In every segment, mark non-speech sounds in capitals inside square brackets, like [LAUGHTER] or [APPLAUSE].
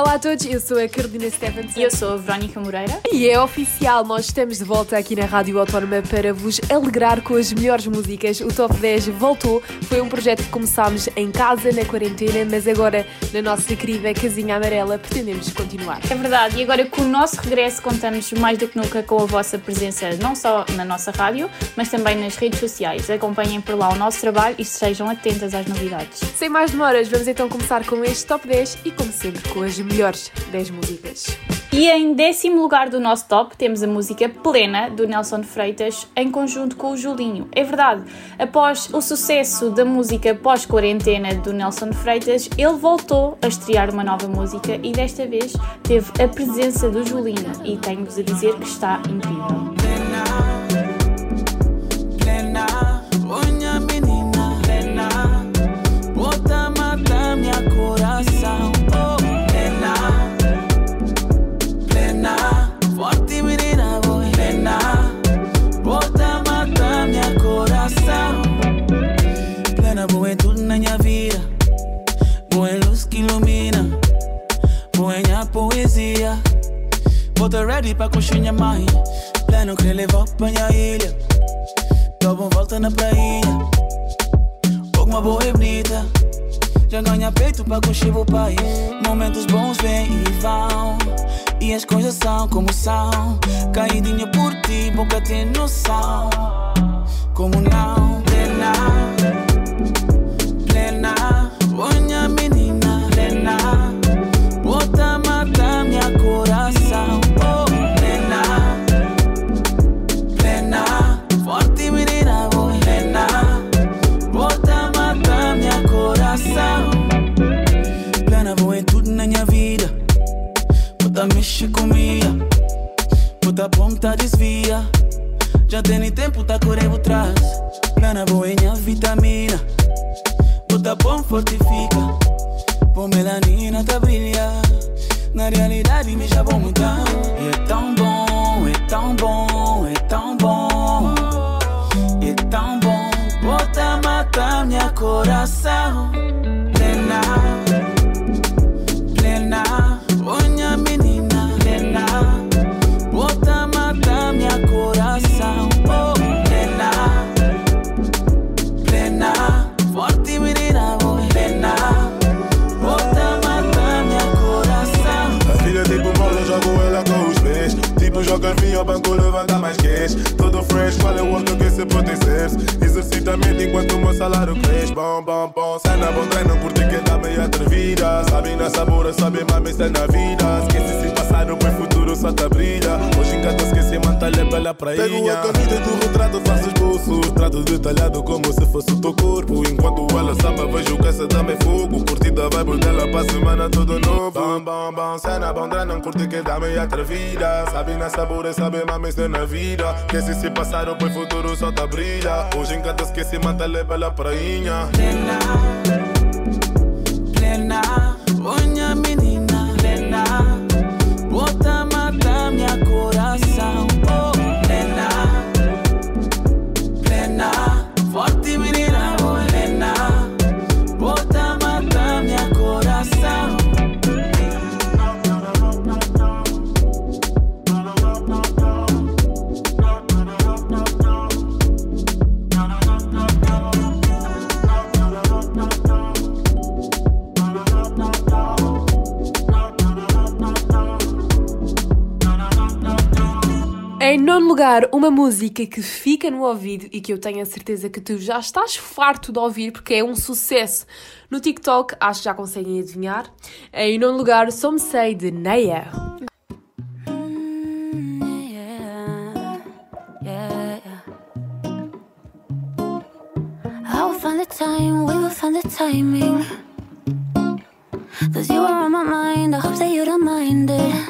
Olá a todos, eu sou a Carolina Stevenson. E eu sou a Verónica Moreira. E é oficial, nós estamos de volta aqui na Rádio Autónoma para vos alegrar com as melhores músicas. O Top 10 voltou, foi um projeto que começámos em casa, na quarentena, mas agora na nossa querida casinha amarela pretendemos continuar. É verdade, e agora com o nosso regresso contamos mais do que nunca com a vossa presença, não só na nossa rádio, mas também nas redes sociais. Acompanhem por lá o nosso trabalho e estejam atentas às novidades. Sem mais demoras, vamos então começar com este Top 10 e, como sempre, com as melhores 10 músicas. E em décimo lugar do nosso top temos a música Plena, do Nelson Freitas, em conjunto com o Julinho. É verdade, após o sucesso da música pós-quarentena do Nelson Freitas, ele voltou a estrear uma nova música e desta vez teve a presença do Julinho e tenho-vos a dizer que está incrível. Pra coxinha mãe Plano que levou pra minha ilha. Dou volta na praia Pouco uma boa e bonita Já ganha peito pra coxir o pai Momentos bons vêm e vão. E as coisas são como são. Caidinha por ti, boca tem noção Bota bom, fortifica. Pô, melanina tá brilha Na realidade me já vou mudar E é tão bom, é tão bom, é tão bom. É tão bom. Bota mata minha coração. Plena vinho, banco levanta mais cash. Todo fresh, qual é o outro que se pode enquanto o meu salário cresce. Bom, bom, bom, cena bom treino, curte que tá meio atrevida. Sabe na sabora, sabe mami, está na vida. Esquece se passado, pois futuro só tá brilha. Hoje em casa esqueci, mantalha pela prainha. Pego a caneta do retrato, faço esboço. Trato detalhado como se fosse o teu corpo. Enquanto ela samba, vejo que essa dama é fogo. Curtida vai dela pra semana tudo novo. Bom, bom, bom, cena bom treino, curte que tá meio atrevida. Sabe na sabora, sabe mami, está na vida. Esquece se passaram, pois futuro só tá brilha. Hoje em casa esqueci, mantalha pela prainha. Plena, plena, uma música que fica no ouvido e que eu tenho a certeza que tu já estás farto de ouvir porque é um sucesso no TikTok, acho que já conseguem adivinhar. Em nono lugar, Some Say de find the time, we will find the timing. Cause you are on my mind, I hope that you don't mind it.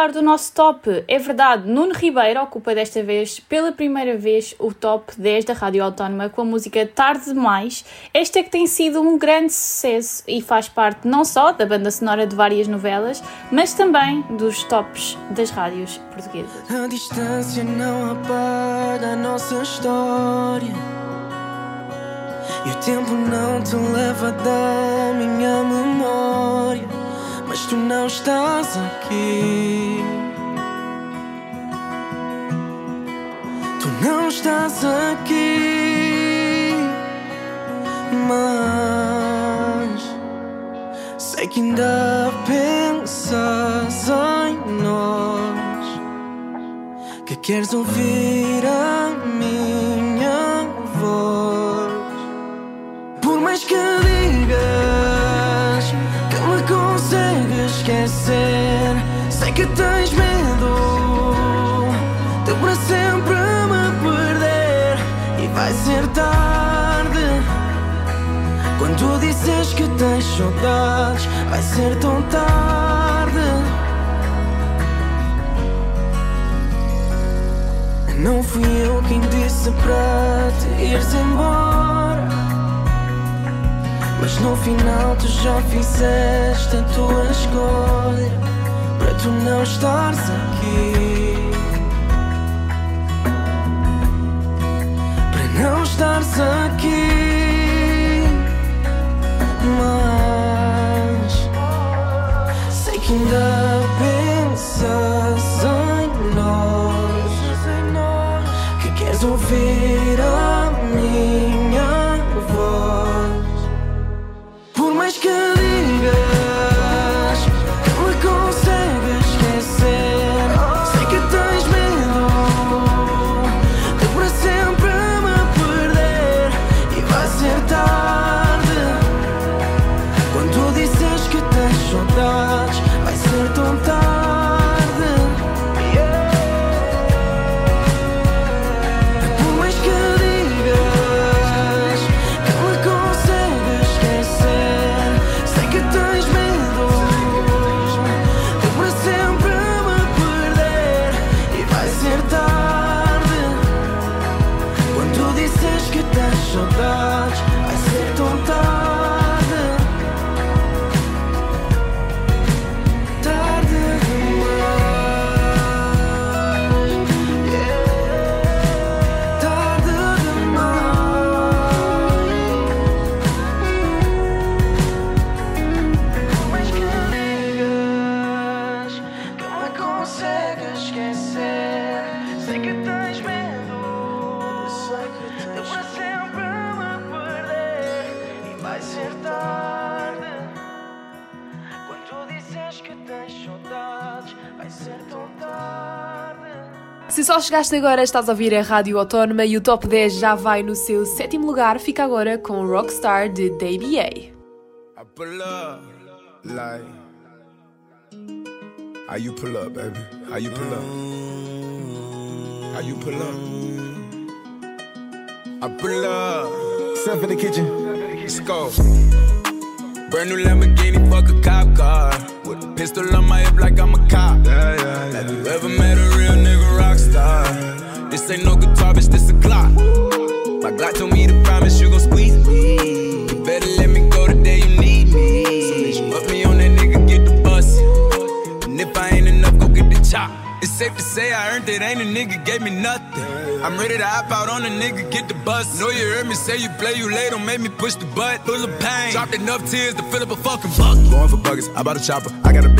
lugar do nosso top. É verdade, Nuno Ribeiro ocupa desta vez, pela primeira vez, o top 10 da Rádio Autónoma com a música Tarde Demais. Esta é que tem sido um grande sucesso e faz parte não só da banda sonora de várias novelas, mas também dos tops das rádios portuguesas. A distância não apaga a nossa história. E o tempo não te leva da minha memória mas tu não estás aqui. Tu não estás aqui, mas sei que ainda pensas em nós, que queres ouvir a Sei que tens medo de para sempre me perder e vai ser tarde. Quando dizes que tens saudades, vai ser tão tarde. Não fui eu quem disse para te ires embora. No final tu já fizeste a tua escolha Para tu não estares aqui. Para não estares aqui Mas Sei que ainda pensas em nós. Que queres ouvir a só chegaste agora, estás a ouvir a Rádio Autónoma e o Top 10 já vai no seu sétimo lugar. Fica agora com Rockstar de DBA. I pull up, like. How you pull up, baby? How you pull up? How you pull up? I pull up. Stuff in the kitchen. Let's go. Brand new Lamborghini, fuck a cop car. With a pistol on my hip like I'm a cop. Yeah, yeah, yeah. Have you ever met a real nigga rock star? This ain't no guitar, bitch, this a Glock. My Glock told me to promise you gon' squeeze earned it, ain't a nigga gave me nothing. I'm ready to hop out on a nigga, get the bus. Know you heard me say you play, you late, don't make me push the butt. Full of pain, dropped enough tears to fill up a fucking bucket. Going for buckets, I bought a chopper. I got a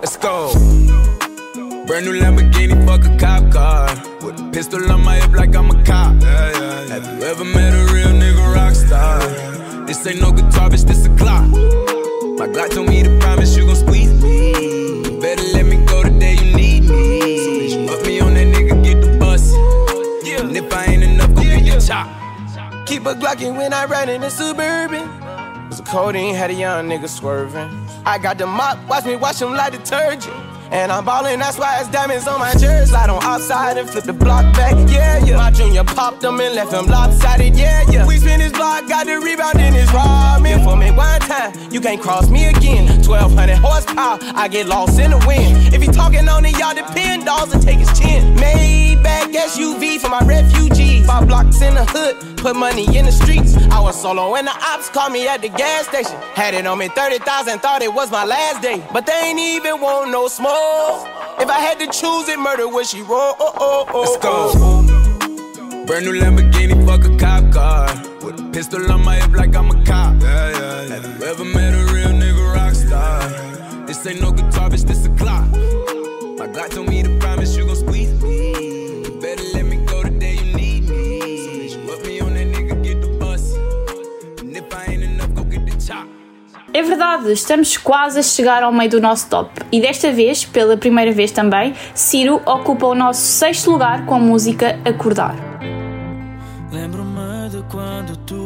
Let's go. Brand new Lamborghini, fuck a cop car. With a pistol on my hip like I'm a cop. Have you ever met a real nigga rock star? This ain't no guitar, bitch, this a Glock. My Glock told me to promise you gon' squeeze me. You better let me go the day you need me. So put me on that nigga, get the bus. And if I ain't enough, go get the chop. Keep a Glockin' when I ride in the Suburban. Cause the codeine had a young nigga swerving. I got the mop, watch me wash him like detergent. And I'm ballin', that's why it's diamonds on my jersey. Slide on outside and flip the block back, yeah, yeah. My junior popped him and left him lopsided, yeah, yeah. We spin his block, got the rebound in his ramen. For me one time, you can't cross me again. 1200 horsepower, I get lost in the wind. If he talking on it, y'all depend, dolls and take his chin. Maybach SUV for my refugees. Five blocks in the hood, put money in the streets. I was solo when the ops called me at the gas station. Had it on me 30,000, thought it was my last day. But they ain't even want no smoke. If I had to choose it, murder would she roll? Oh, oh, oh, Let's go. Oh. Brand new Lamborghini, fuck a cop car. With a pistol on my hip like I'm a cop. Have you ever met a real nigga rock star? This ain't no guitar, bitch, this a Glock. My Glock told me to promise you gon' squeeze me. You better let me go the day you need me. So put me on that nigga, get the bus. And if I ain't enough, go get the chop. É verdade, estamos quase a chegar ao meio do nosso top e desta vez, pela primeira vez também, Ciro ocupa o nosso sexto lugar com a música Acordar. Lembro-me de quando tudo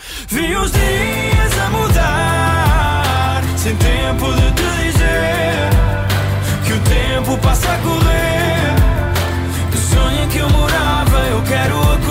Vi os dias a mudar Sem tempo de te dizer Que o tempo passa a correr. Do sonho que eu morava eu quero acordar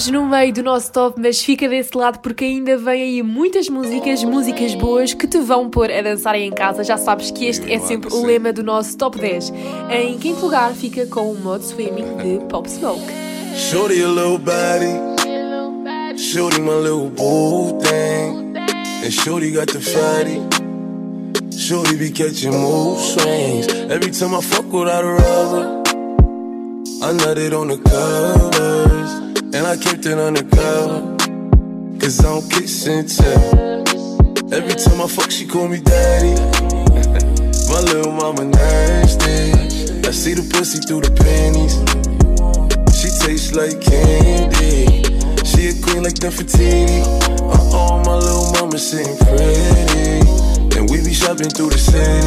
estamos no meio do nosso top, mas fica desse lado porque ainda vem aí muitas músicas, músicas boas que te vão pôr a dançar em casa. Já sabes que este é sempre o lema do nosso top 10. Em quinto lugar fica com o Mod Swimming de Pop Smoke. Shorty a little baddie, Shorty my little boo thing, and Shorty got the fatty. Shorty be catching mood swings every time I fuck without a rubber. I nutted on the covers, and I kept it undercover. Cause I don't kiss and tell. Every time I fuck, she call me daddy. [LAUGHS] My little mama nasty. I see the pussy through the panties. She tastes like candy. She a queen like Nefertiti. Uh oh, my little mama sitting pretty. And we be shopping through the city.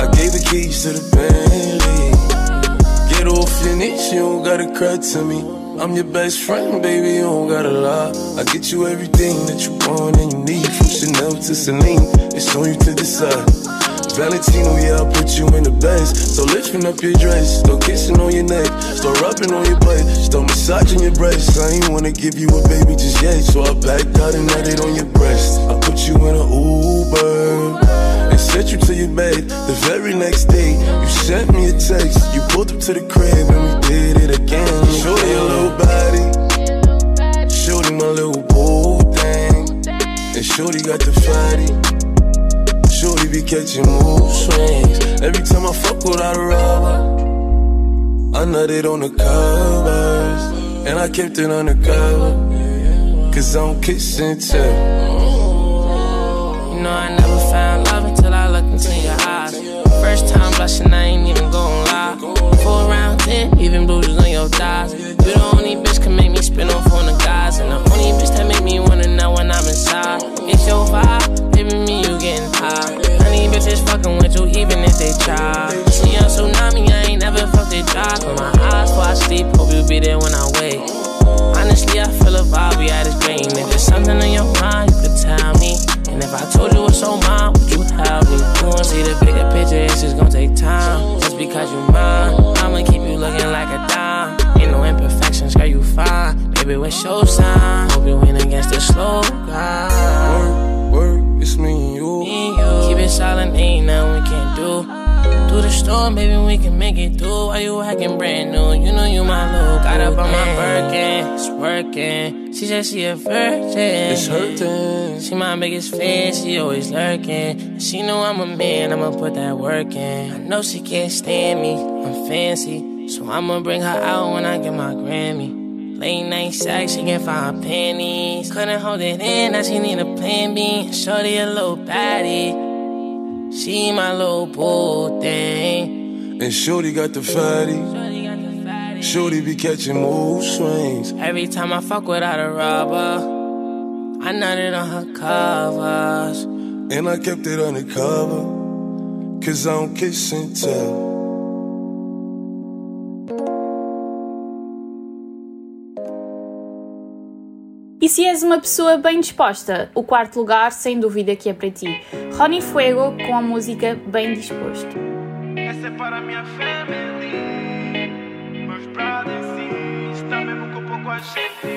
I gave the keys to the Bentley. Get off your niche, you don't gotta cry to me. I'm your best friend, baby, you don't gotta lie. I get you everything that you want and you need. From Chanel to Celine, it's on you to decide. Valentino, yeah, I'll put you in the best. So lifting up your dress, start kissing on your neck, start rubbing on your butt, start massaging your breasts. I ain't wanna give you a baby just yet, so I backed out and nutted on your breast. I put you in an Uber sent you to your bed. The very next day, you sent me a text. You pulled up to the crib and we did it again. Shorty a little body, shorty my little boo thing, and shorty got the fatty. Shorty be catching mood swings every time I fuck without a rubber. I nutted on the covers and I kept it undercover. Cause I don't kiss and tell. You know I First time blushing, I ain't even gon' lie. Four round ten, even bruises on your thighs. You the only bitch can make me spin off on the guys, and the only bitch that make me wanna know when I'm inside. It's your vibe, baby, me you getting high. Honey bitches fucking with you even if they try. See a tsunami, I ain't never felt it dry. Close my eyes before I sleep, hope you be there when I wake. Honestly, I feel a vibe, we at this great. She said she a virgin. It's hurting. She my biggest fan, she always lurking. She know I'm a man, I'ma put that work in. I know she can't stand me, I'm fancy. So I'ma bring her out when I get my Grammy. Late night sex, she can find panties. Couldn't hold it in, now she need a plan B. Shorty a little baddie. She my little boo thing. And Shorty got the fatty. Shorty be catching mood swings. Every time I fuck without a rubber, I nutted on her covers. And I kept it undercover. Cause I don't kiss and tell. E se és uma pessoa bem disposta, o quarto lugar, sem dúvida, que é para ti. Rony Fuego com a música Bem Disposto. Essa é para a minha family. Meus brothers sim, está mesmo com pouco a gente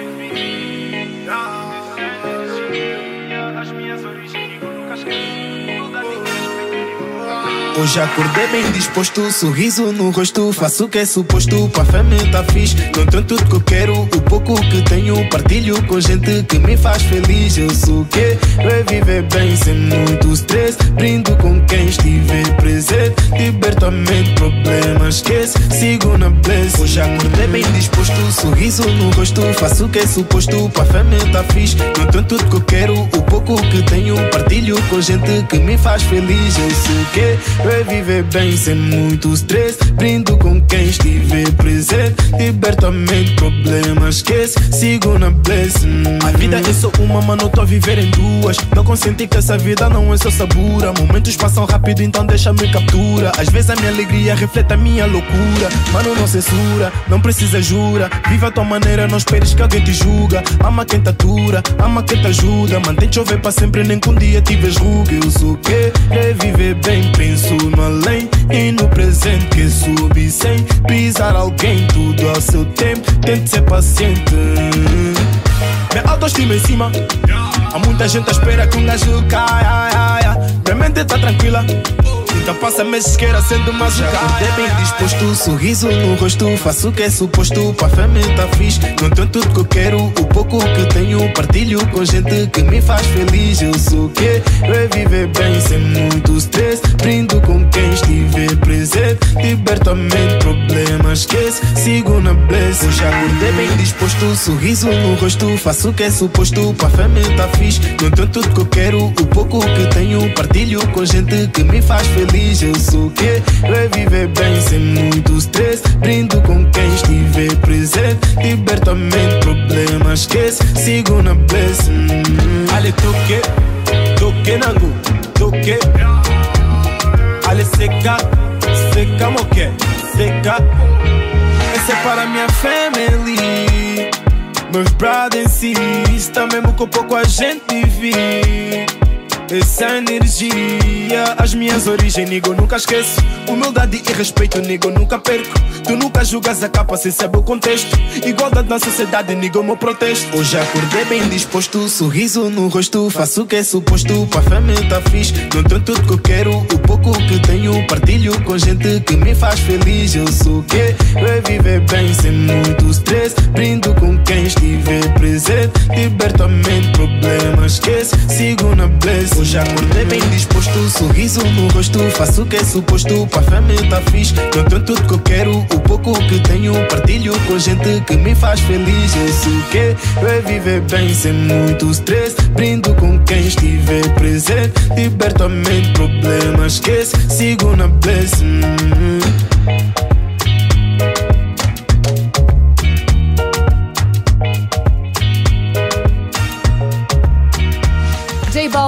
Hoje acordei bem disposto, sorriso no rosto. Faço o que é suposto, pra família tá fixe. Tenho tudo que eu quero, o pouco que tenho. Partilho com gente que me faz feliz. Eu sou o que? É viver bem sem muito stress. Brindo com quem estiver presente. Liberto a problemas esquece. Sigo na bless. Hoje acordei bem disposto, sorriso no rosto. Faço o que é suposto, pra família tá fixe. Tenho tudo que eu quero, o pouco que tenho. Partilho com gente que me faz feliz. Eu sou o que? É viver bem sem muito stress. Brindo com quem estiver presente. Liberto a mente, problemas esquece. Sigo na blessing. A vida é só uma, mano, tô a viver em duas. Não consenti que essa vida não é só sabura. Momentos passam rápido, então deixa-me captura. Às vezes a minha alegria reflete a minha loucura. Mano, não censura, não precisa jura. Viva a tua maneira, não esperes que alguém te julga. Ama quem te atura, ama quem te ajuda. Mantém chover para sempre, nem que um dia tiveres ruga. Eu sou o que? É viver bem, penso no além e no presente. sente que subir sem pisar alguém. Tudo ao seu tempo, tente ser paciente. Minha autoestima em cima. Há muita gente à espera que um gajo caia. Minha mente tá tranquila. Então passa meses que era sendo mais um cara bem disposto, sorriso no rosto Faço o que é suposto, para a família tá fixe. Não tenho tudo que eu quero, o pouco que tenho Partilho com gente que me faz feliz. Eu sou o que? Eu é viver bem sem muito stress Brindo com quem estiver presente. Liberto a mente, problemas esquece Sigo na bless, eu já acordei bem disposto Sorriso no rosto, faço o que é suposto Para a família tá fixe. Não tenho tudo que eu quero, o pouco que tenho Partilho com gente que me faz feliz eu sou o quê? É viver bem sem muito stress Brindo com quem estiver presente Liberto a mente, problemas esquece Sigo na bless hum. Ale toque, toque nangu, toque Ale seca, seca moque, seca Essa é para minha family Meus brothers e sisters Também com pouco a gente vive essa energia, as minhas origens, nigo, nunca esqueço. Humildade e respeito, nigo, nunca perco. Tu nunca julgas a capa sem saber o contexto. Igualdade na sociedade, nigo, meu protesto. Hoje acordei bem disposto, sorriso no rosto. Faço o que é suposto, para a família tá fixe. Não tenho tudo que eu quero, o pouco que tenho. Partilho com gente que me faz feliz. Eu sou que? Eu é viver bem sem muito stress. Brindo com quem estiver presente. Liberto a mente, problemas esquece. Sigo na bless. Hoje acordei bem disposto, sorriso no rosto. Faço o que é suposto, para a família tá fixe. Não tenho tudo que eu quero, o pouco que tenho. Partilho com gente que me faz feliz. Eu sei o que eu é viver bem sem muito stress. Brindo com quem estiver presente. Liberto a mente, problemas esquece. Sigo na bless.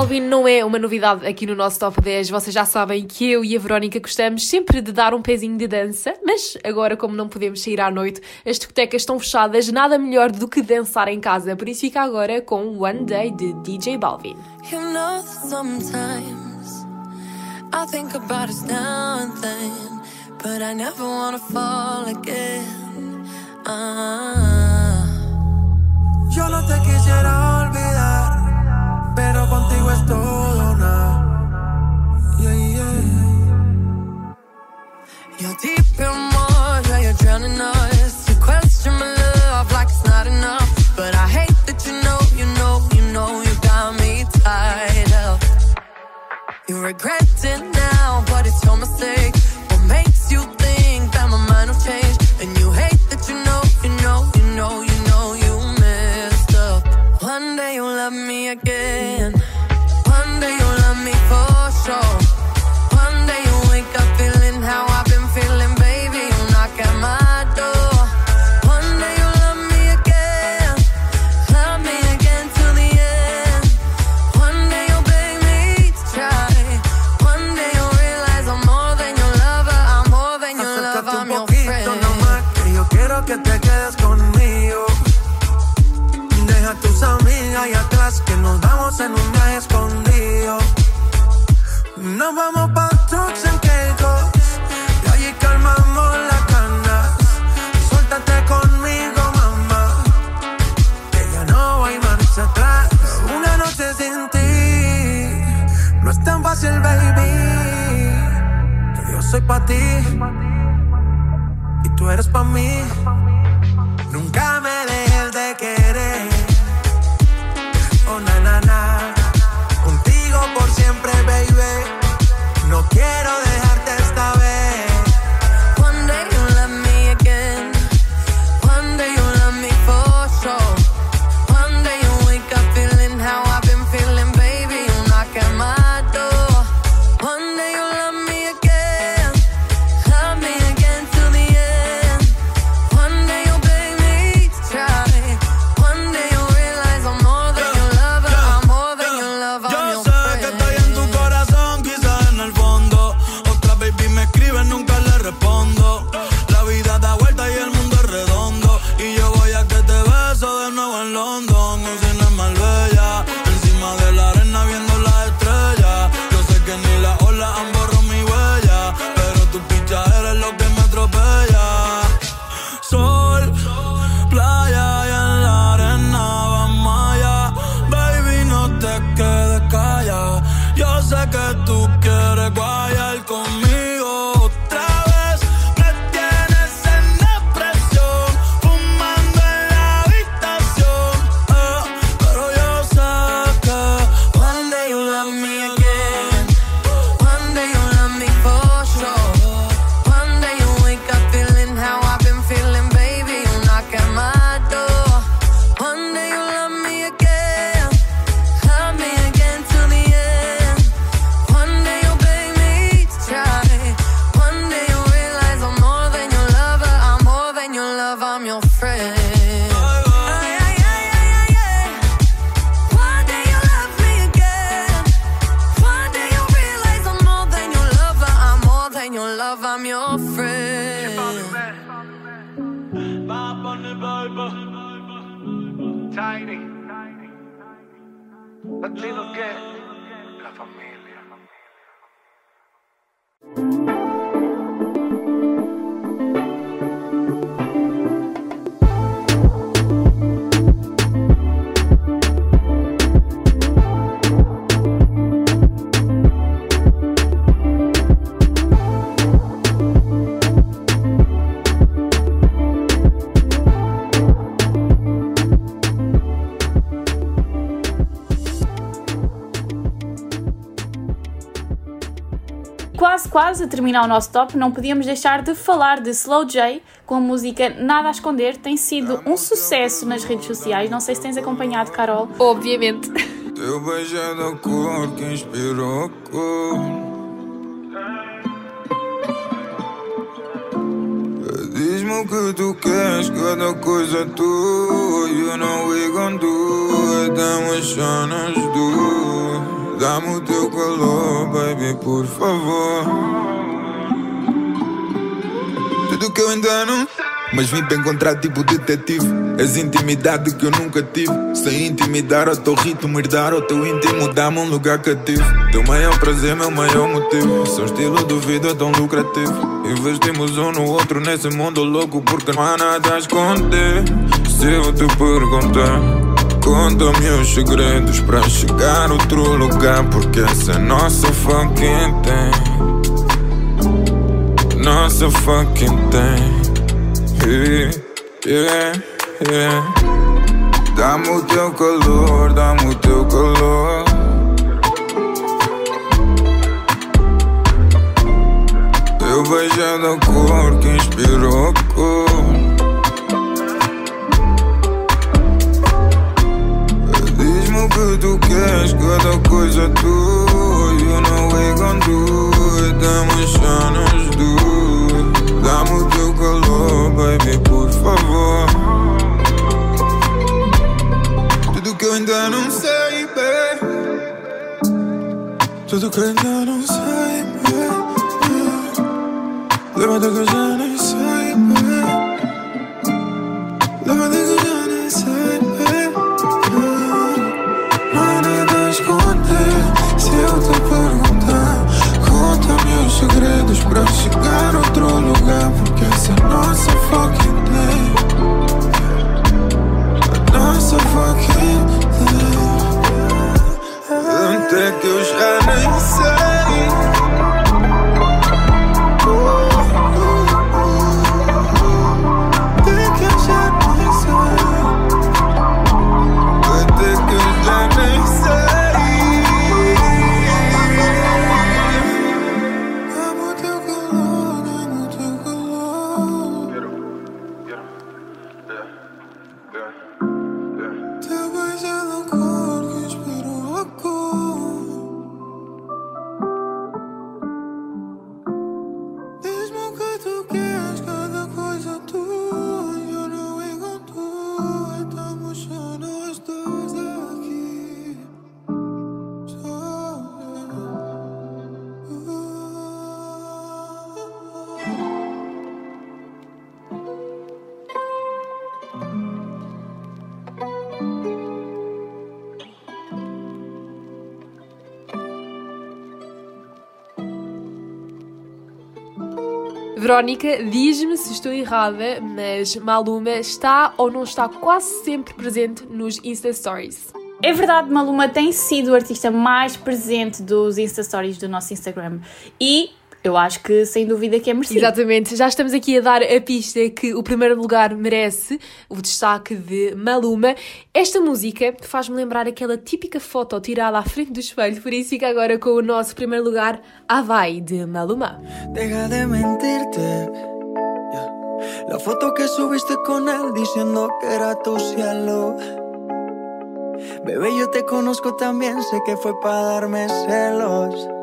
Balvin não é uma novidade aqui no nosso Top 10. Vocês já sabem que eu e a Verónica gostamos sempre de dar um pezinho de dança, mas agora, como não podemos sair à noite, as discotecas estão fechadas, nada melhor do que dançar em casa. Por isso fica agora com One Day de DJ Balvin. You know that sometimes I think about us now and then, but I never wanna fall again. Ah. Yo no te quisiera pero contigo es todo nada. Yeah, yeah. You're deep in water, you're drowning us. You question my love like it's not enough. But I hate that you know, you know, you know, you got me tied up. You regret it now, but it's your mistake. What makes you think that my mind will change? And you hate that you know, you know, you know, you know, you ti y tú eres pa' mí. cosa que tú quieras. Quase, a terminar o nosso top, não podíamos deixar de falar de Slow J com a música Nada a Esconder. Tem sido um sucesso nas redes sociais. Não sei se tens acompanhado, Carol. Obviamente. Teu beijo é da cor que inspirou cor. Diz-me o que tu queres, cada coisa tua. You know we gon' do it, demonstrando as duas. Dá-me o teu calor, baby, por favor. Tudo que eu ainda não. Mas vim para encontrar tipo detetive. És intimidade que eu nunca tive. Sem intimidar ao teu ritmo Herdar ao teu íntimo Dá-me um lugar cativo Teu maior prazer, meu maior motivo. Seu estilo de vida é tão lucrativo. Investimos um no outro nesse mundo louco Porque não há nada a esconder. Se eu te perguntar Conta-me os segredos para chegar a outro lugar Porque essa é nossa fucking thing Nossa fucking thing Yeah, yeah, yeah. Dá-me o teu calor, dá-me o teu calor. Teu beijo é da cor que inspirou a cor. Que tu queres, cada coisa é tua. You know we gon' do it, demonstrando as duas. Dá-me o teu calor, baby, por favor. Tudo que eu ainda não sei, baby. Tudo que eu ainda não sei, baby. Lembra que eu já nem para chegar a outro lugar. Porque essa é nossa fucking Verónica, diz-me se estou errada, mas Maluma está ou não está quase sempre presente nos Insta Stories. É verdade, Maluma tem sido o artista mais presente dos Insta Stories do nosso Instagram. E eu acho que sem dúvida que é merecido. Exatamente, já estamos aqui a dar a pista que o primeiro lugar merece o destaque de Maluma. Esta música faz-me lembrar aquela típica foto tirada à frente do espelho, por isso fica agora com o nosso primeiro lugar, Havai, de Maluma. Deja de mentirte. La foto que subiste con él diciendo que era tu cielo. Bebé, yo te conozco también, sé que fue para darme celos.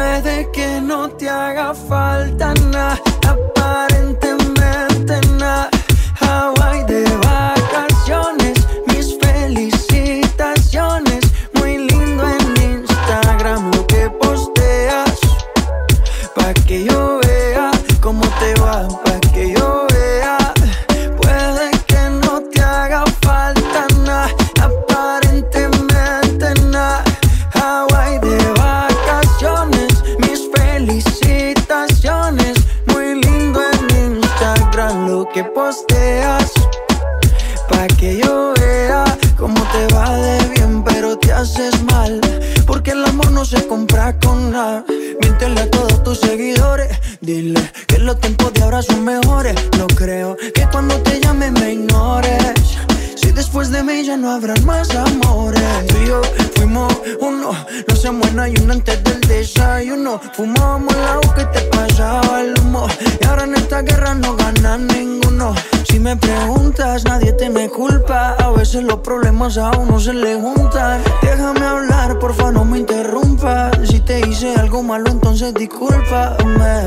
Puede que no te haga falta nada, haces mal. Porque el amor no se compra con nada. Miéntele a todos tus seguidores. Dile los tiempos de ahora son mejores. No creo que cuando te llame me ignores. Si después de mí ya no habrán más amores. Tú y fuimos uno, no se muera y uno antes del desayuno. Fumábamos el que te pasaba el humo. Y ahora en esta guerra no gana ninguno. Si me preguntas, nadie tiene culpa. A veces los problemas a uno se le juntan. Déjame hablar, porfa, no me interrumpas. Si te hice algo malo, entonces discúlpame.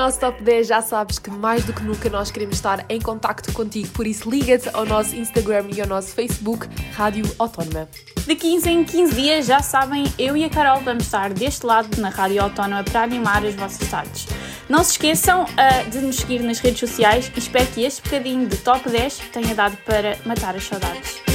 nosso top 10. Já sabes que mais do que nunca nós queremos estar em contacto contigo, por isso liga-te ao nosso Instagram e ao nosso Facebook, Rádio Autónoma. De 15 em 15 dias, já sabem, eu e a Carol vamos estar deste lado na Rádio Autónoma para animar as vossas tardes. Não se esqueçam ah, de nos seguir nas redes sociais e espero que este bocadinho de top 10 tenha dado para matar as saudades.